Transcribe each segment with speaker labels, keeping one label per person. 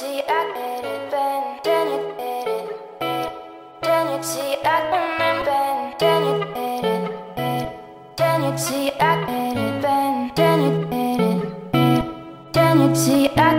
Speaker 1: Denici at edit ben Denit edit Denici at ben ben Denit edit Denici at edit ben Denit edit Denici at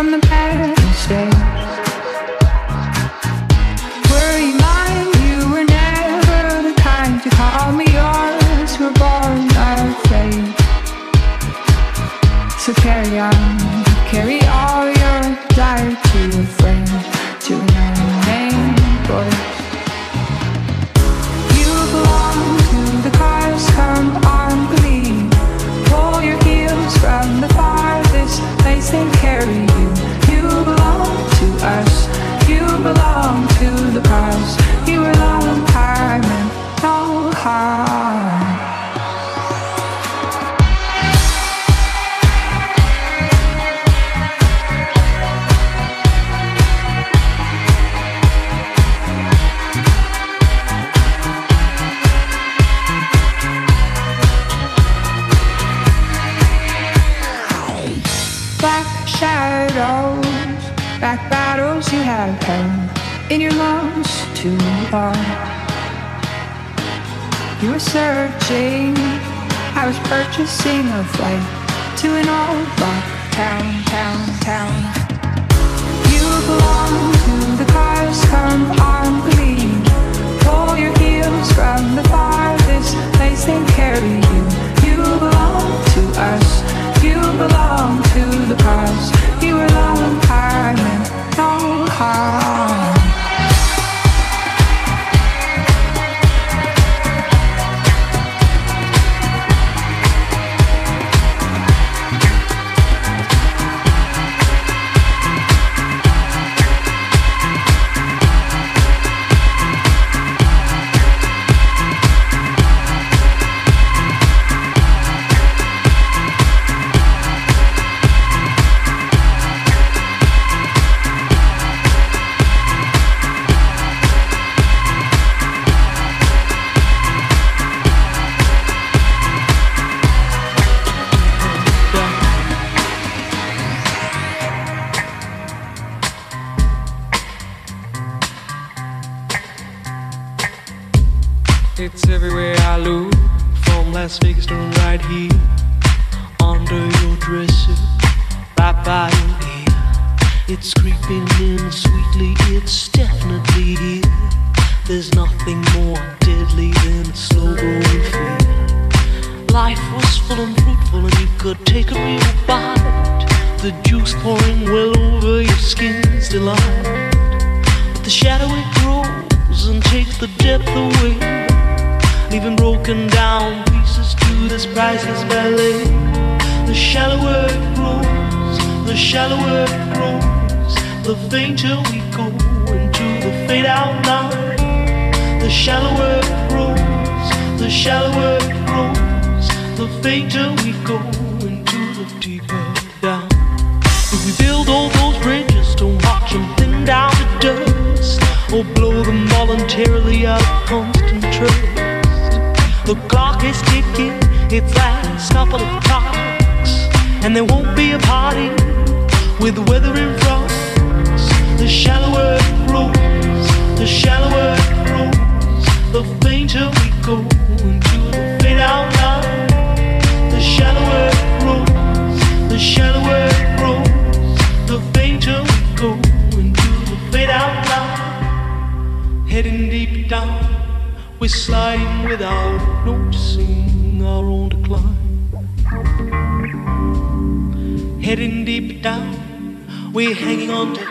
Speaker 2: from the past.
Speaker 3: We're hanging on to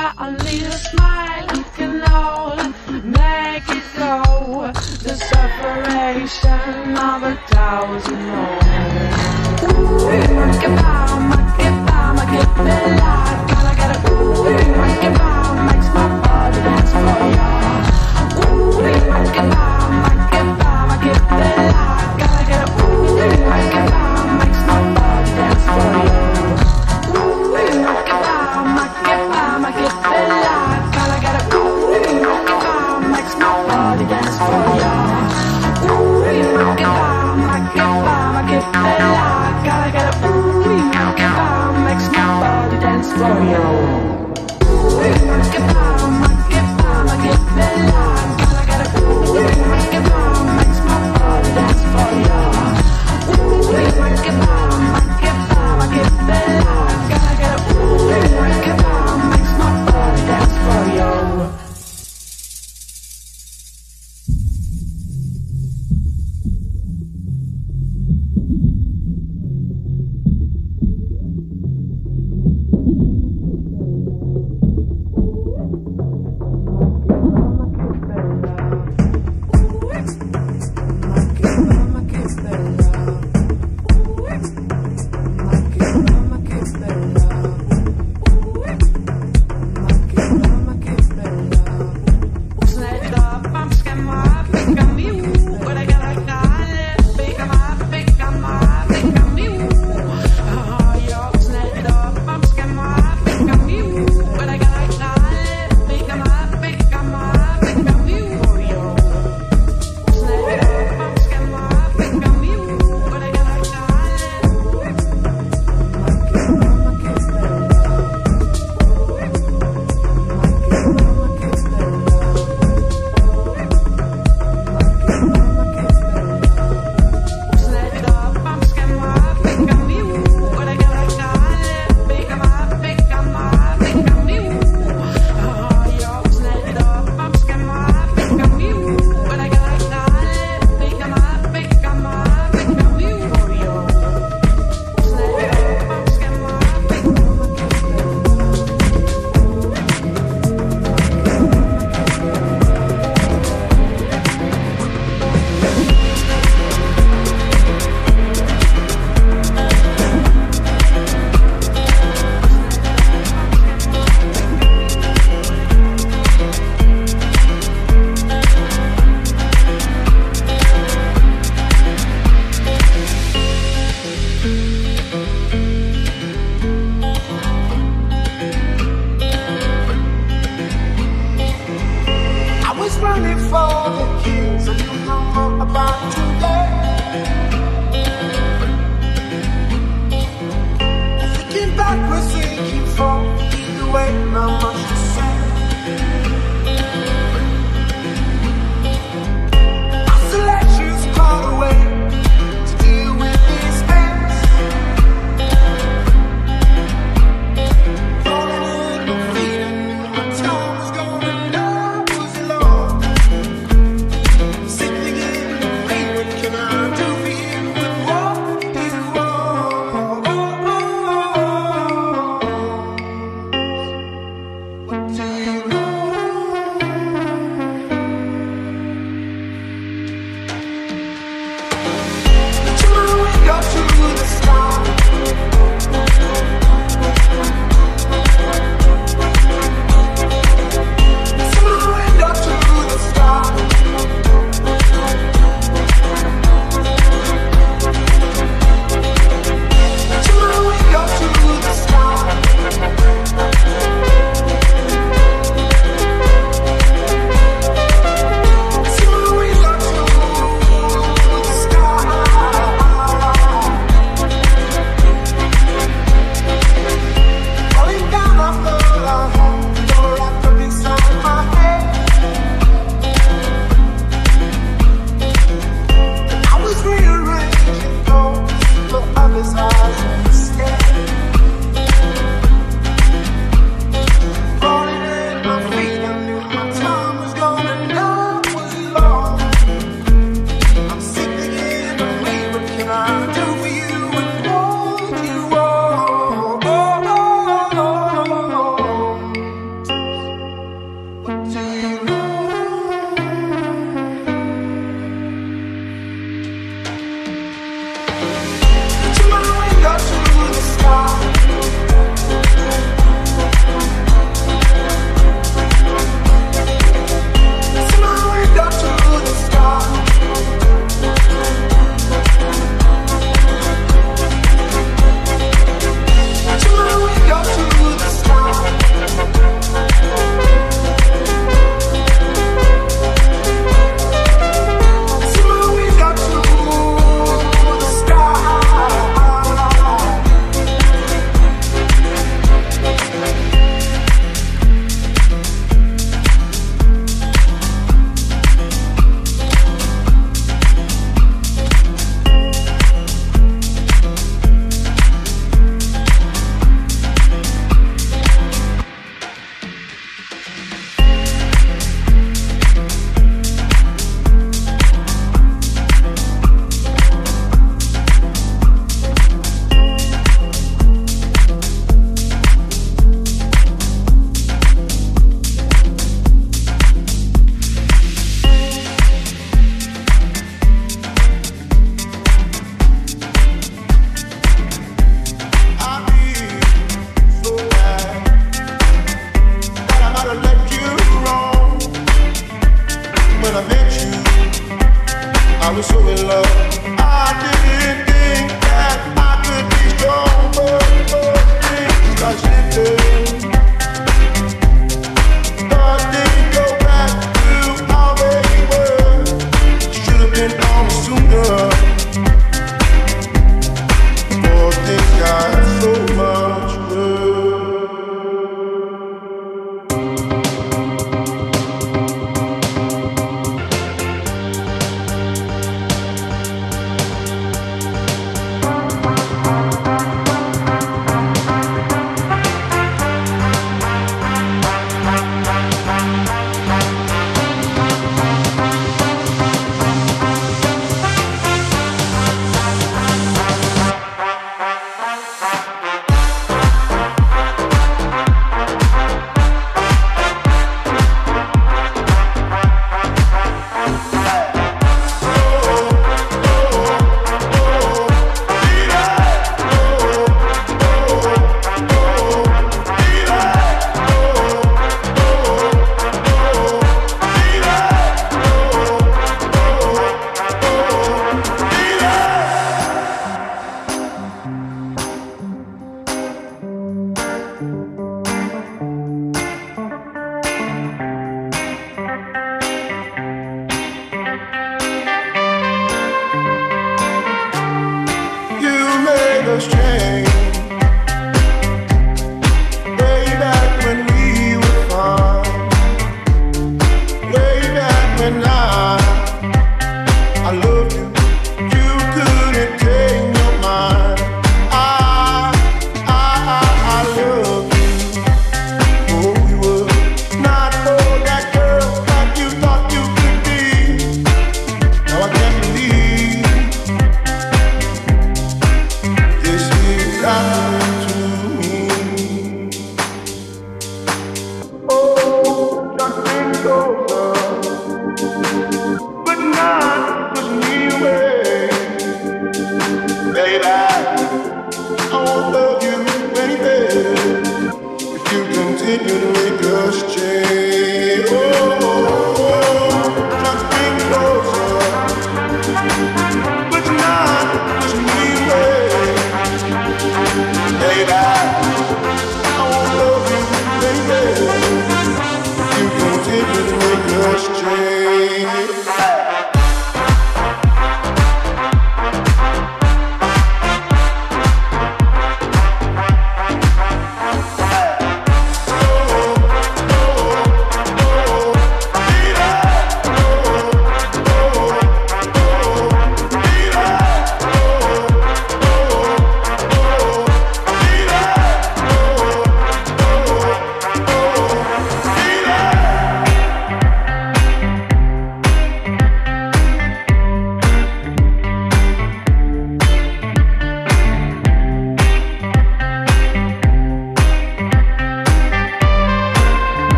Speaker 1: got a little smile, you can all make it go. The separation of a thousand homes. make it goodbye.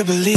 Speaker 4: To believe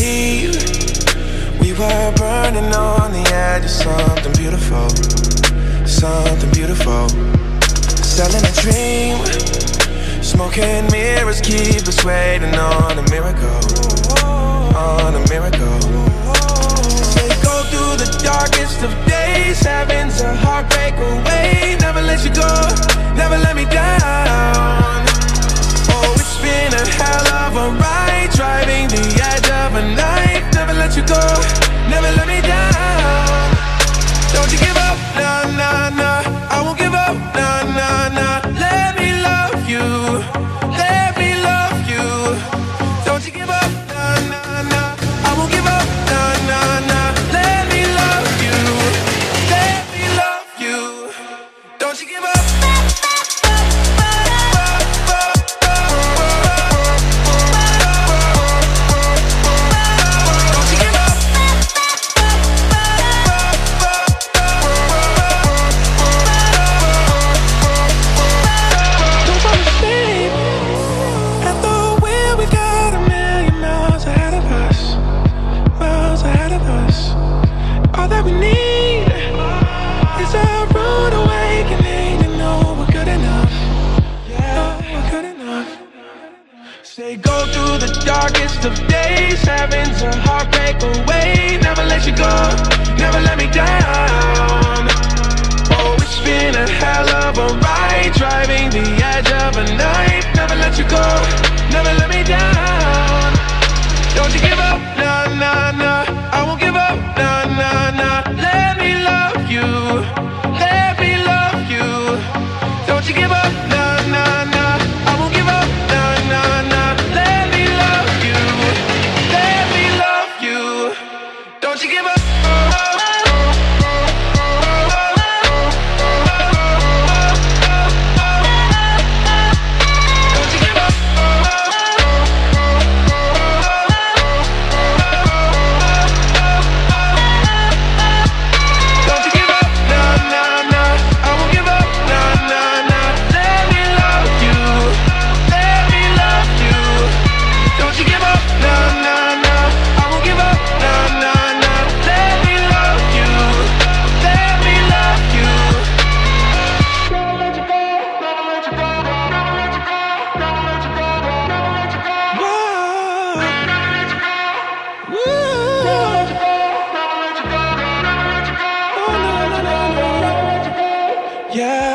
Speaker 4: Yeah,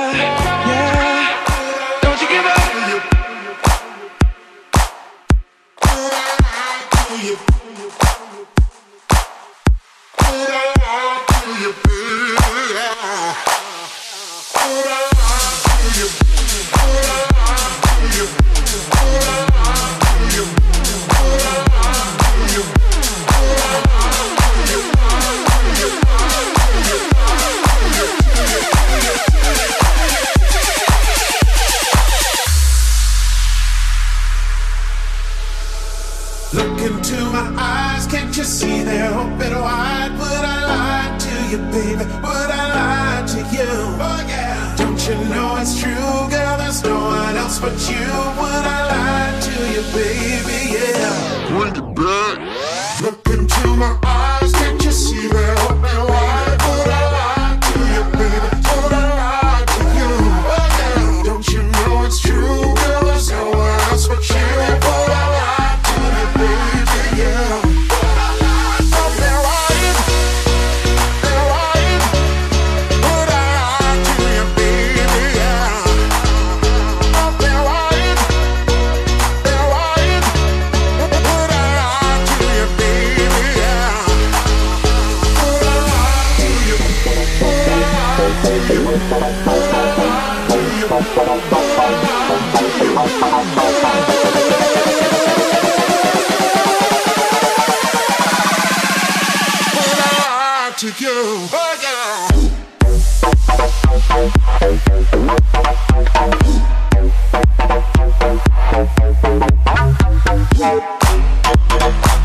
Speaker 5: to